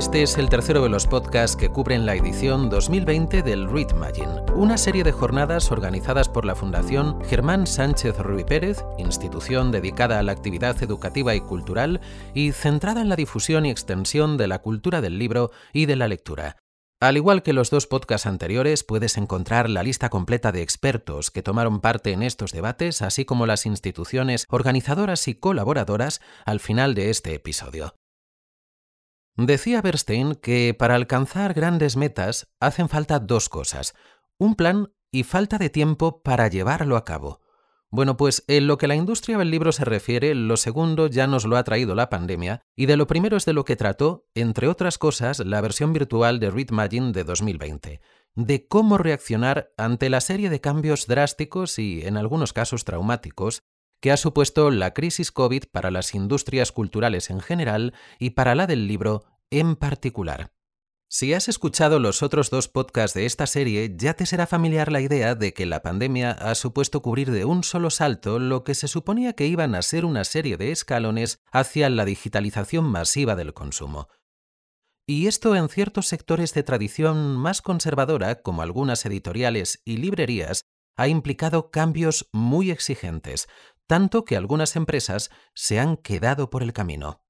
Este es el tercero de los podcasts que cubren la edición 2020 del Read una serie de jornadas organizadas por la Fundación Germán Sánchez Ruy Pérez, institución dedicada a la actividad educativa y cultural y centrada en la difusión y extensión de la cultura del libro y de la lectura. Al igual que los dos podcasts anteriores, puedes encontrar la lista completa de expertos que tomaron parte en estos debates, así como las instituciones organizadoras y colaboradoras al final de este episodio. Decía Bernstein que para alcanzar grandes metas hacen falta dos cosas, un plan y falta de tiempo para llevarlo a cabo. Bueno, pues en lo que la industria del libro se refiere, lo segundo ya nos lo ha traído la pandemia, y de lo primero es de lo que trató, entre otras cosas, la versión virtual de Readmagine de 2020, de cómo reaccionar ante la serie de cambios drásticos y, en algunos casos, traumáticos que ha supuesto la crisis COVID para las industrias culturales en general y para la del libro en particular. Si has escuchado los otros dos podcasts de esta serie, ya te será familiar la idea de que la pandemia ha supuesto cubrir de un solo salto lo que se suponía que iban a ser una serie de escalones hacia la digitalización masiva del consumo. Y esto en ciertos sectores de tradición más conservadora, como algunas editoriales y librerías, ha implicado cambios muy exigentes, tanto que algunas empresas se han quedado por el camino.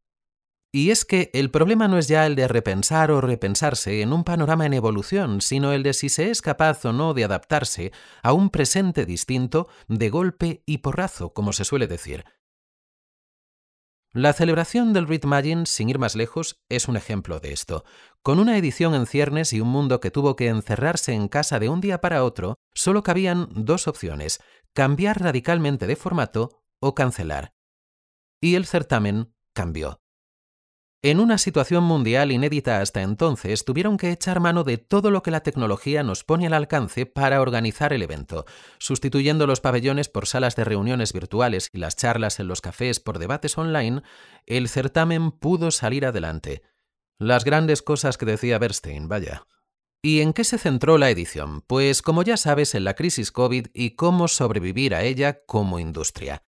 Y es que el problema no es ya el de repensar o repensarse en un panorama en evolución, sino el de si se es capaz o no de adaptarse a un presente distinto de golpe y porrazo, como se suele decir. La celebración del Readmagin, sin ir más lejos, es un ejemplo de esto. Con una edición en ciernes y un mundo que tuvo que encerrarse en casa de un día para otro, solo cabían dos opciones, cambiar radicalmente de formato o cancelar. Y el certamen cambió. En una situación mundial inédita hasta entonces, tuvieron que echar mano de todo lo que la tecnología nos pone al alcance para organizar el evento, sustituyendo los pabellones por salas de reuniones virtuales y las charlas en los cafés por debates online, el certamen pudo salir adelante. Las grandes cosas que decía Bernstein, vaya. ¿Y en qué se centró la edición? Pues como ya sabes, en la crisis COVID y cómo sobrevivir a ella como industria.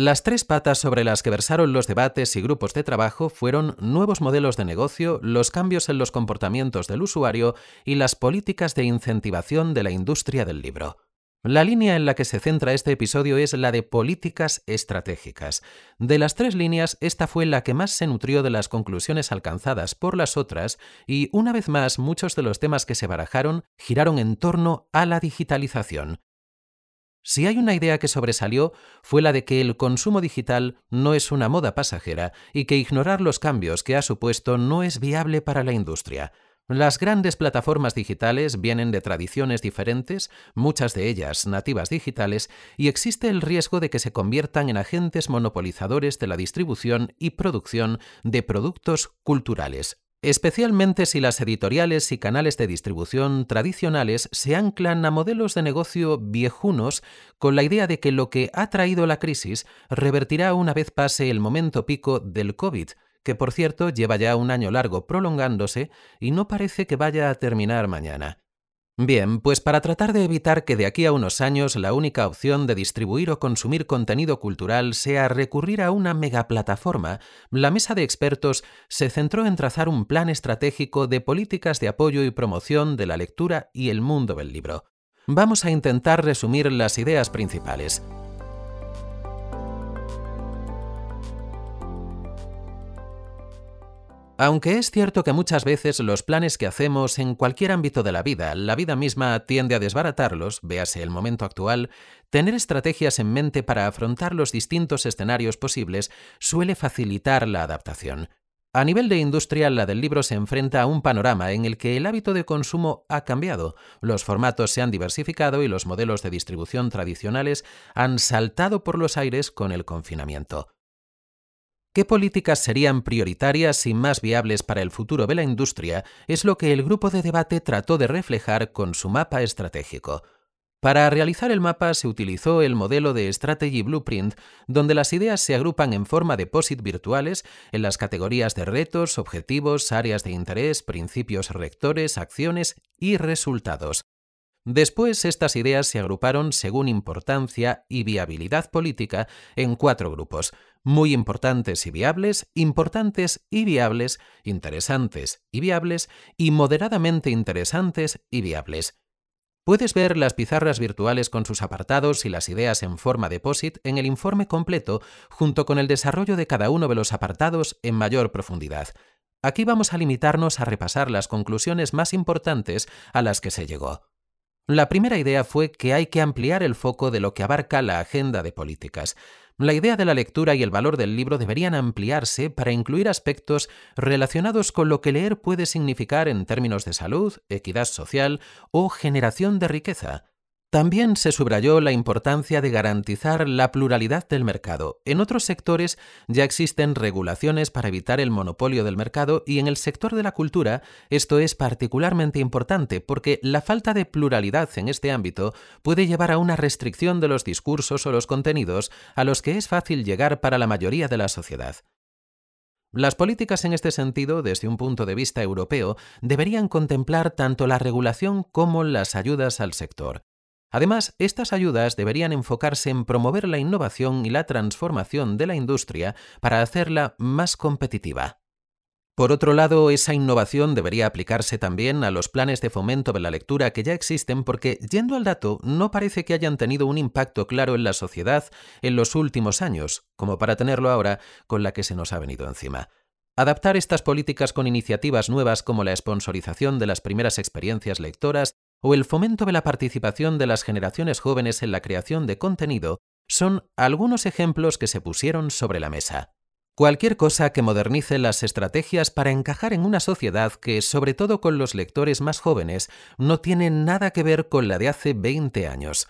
Las tres patas sobre las que versaron los debates y grupos de trabajo fueron nuevos modelos de negocio, los cambios en los comportamientos del usuario y las políticas de incentivación de la industria del libro. La línea en la que se centra este episodio es la de políticas estratégicas. De las tres líneas, esta fue la que más se nutrió de las conclusiones alcanzadas por las otras y, una vez más, muchos de los temas que se barajaron giraron en torno a la digitalización, si hay una idea que sobresalió fue la de que el consumo digital no es una moda pasajera y que ignorar los cambios que ha supuesto no es viable para la industria. Las grandes plataformas digitales vienen de tradiciones diferentes, muchas de ellas nativas digitales, y existe el riesgo de que se conviertan en agentes monopolizadores de la distribución y producción de productos culturales especialmente si las editoriales y canales de distribución tradicionales se anclan a modelos de negocio viejunos con la idea de que lo que ha traído la crisis revertirá una vez pase el momento pico del COVID, que por cierto lleva ya un año largo prolongándose y no parece que vaya a terminar mañana. Bien, pues para tratar de evitar que de aquí a unos años la única opción de distribuir o consumir contenido cultural sea recurrir a una megaplataforma, la mesa de expertos se centró en trazar un plan estratégico de políticas de apoyo y promoción de la lectura y el mundo del libro. Vamos a intentar resumir las ideas principales. Aunque es cierto que muchas veces los planes que hacemos en cualquier ámbito de la vida, la vida misma tiende a desbaratarlos, véase el momento actual, tener estrategias en mente para afrontar los distintos escenarios posibles suele facilitar la adaptación. A nivel de industria, la del libro se enfrenta a un panorama en el que el hábito de consumo ha cambiado, los formatos se han diversificado y los modelos de distribución tradicionales han saltado por los aires con el confinamiento. ¿Qué políticas serían prioritarias y más viables para el futuro de la industria? Es lo que el grupo de debate trató de reflejar con su mapa estratégico. Para realizar el mapa se utilizó el modelo de Strategy Blueprint, donde las ideas se agrupan en forma de POSIT virtuales en las categorías de retos, objetivos, áreas de interés, principios rectores, acciones y resultados. Después, estas ideas se agruparon según importancia y viabilidad política en cuatro grupos. Muy importantes y viables, importantes y viables, interesantes y viables, y moderadamente interesantes y viables. Puedes ver las pizarras virtuales con sus apartados y las ideas en forma de POSIT en el informe completo, junto con el desarrollo de cada uno de los apartados en mayor profundidad. Aquí vamos a limitarnos a repasar las conclusiones más importantes a las que se llegó. La primera idea fue que hay que ampliar el foco de lo que abarca la agenda de políticas. La idea de la lectura y el valor del libro deberían ampliarse para incluir aspectos relacionados con lo que leer puede significar en términos de salud, equidad social o generación de riqueza. También se subrayó la importancia de garantizar la pluralidad del mercado. En otros sectores ya existen regulaciones para evitar el monopolio del mercado y en el sector de la cultura esto es particularmente importante porque la falta de pluralidad en este ámbito puede llevar a una restricción de los discursos o los contenidos a los que es fácil llegar para la mayoría de la sociedad. Las políticas en este sentido, desde un punto de vista europeo, deberían contemplar tanto la regulación como las ayudas al sector. Además, estas ayudas deberían enfocarse en promover la innovación y la transformación de la industria para hacerla más competitiva. Por otro lado, esa innovación debería aplicarse también a los planes de fomento de la lectura que ya existen porque, yendo al dato, no parece que hayan tenido un impacto claro en la sociedad en los últimos años, como para tenerlo ahora con la que se nos ha venido encima. Adaptar estas políticas con iniciativas nuevas como la sponsorización de las primeras experiencias lectoras o el fomento de la participación de las generaciones jóvenes en la creación de contenido son algunos ejemplos que se pusieron sobre la mesa. Cualquier cosa que modernice las estrategias para encajar en una sociedad que, sobre todo con los lectores más jóvenes, no tiene nada que ver con la de hace 20 años.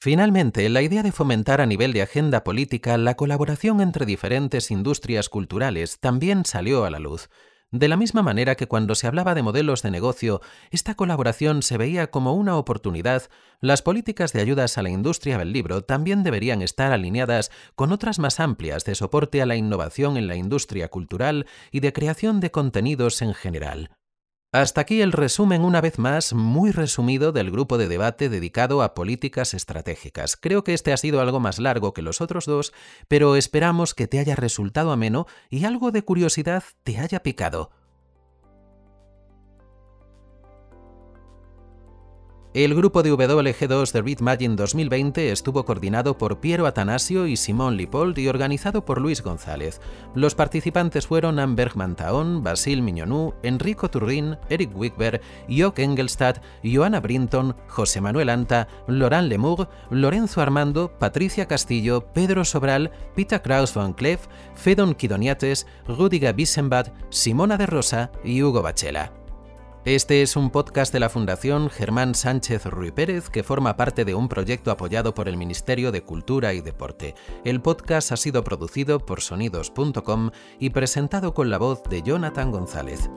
Finalmente, la idea de fomentar a nivel de agenda política la colaboración entre diferentes industrias culturales también salió a la luz. De la misma manera que cuando se hablaba de modelos de negocio, esta colaboración se veía como una oportunidad, las políticas de ayudas a la industria del libro también deberían estar alineadas con otras más amplias de soporte a la innovación en la industria cultural y de creación de contenidos en general. Hasta aquí el resumen una vez más muy resumido del grupo de debate dedicado a políticas estratégicas. Creo que este ha sido algo más largo que los otros dos, pero esperamos que te haya resultado ameno y algo de curiosidad te haya picado. El grupo de WG2 de Read 2020 estuvo coordinado por Piero Atanasio y Simón Lipold y organizado por Luis González. Los participantes fueron Anne Bergman Taón, Basil Miñonú, Enrico Turrin, Eric Wigber, Jock Engelstad, Joana Brinton, José Manuel Anta, Laurent Lemour, Lorenzo Armando, Patricia Castillo, Pedro Sobral, Peter Kraus von Cleef, Fedon Kidoniates, Rudiger Bissenbad, Simona de Rosa y Hugo Bachela. Este es un podcast de la Fundación Germán Sánchez Ruy Pérez que forma parte de un proyecto apoyado por el Ministerio de Cultura y Deporte. El podcast ha sido producido por sonidos.com y presentado con la voz de Jonathan González.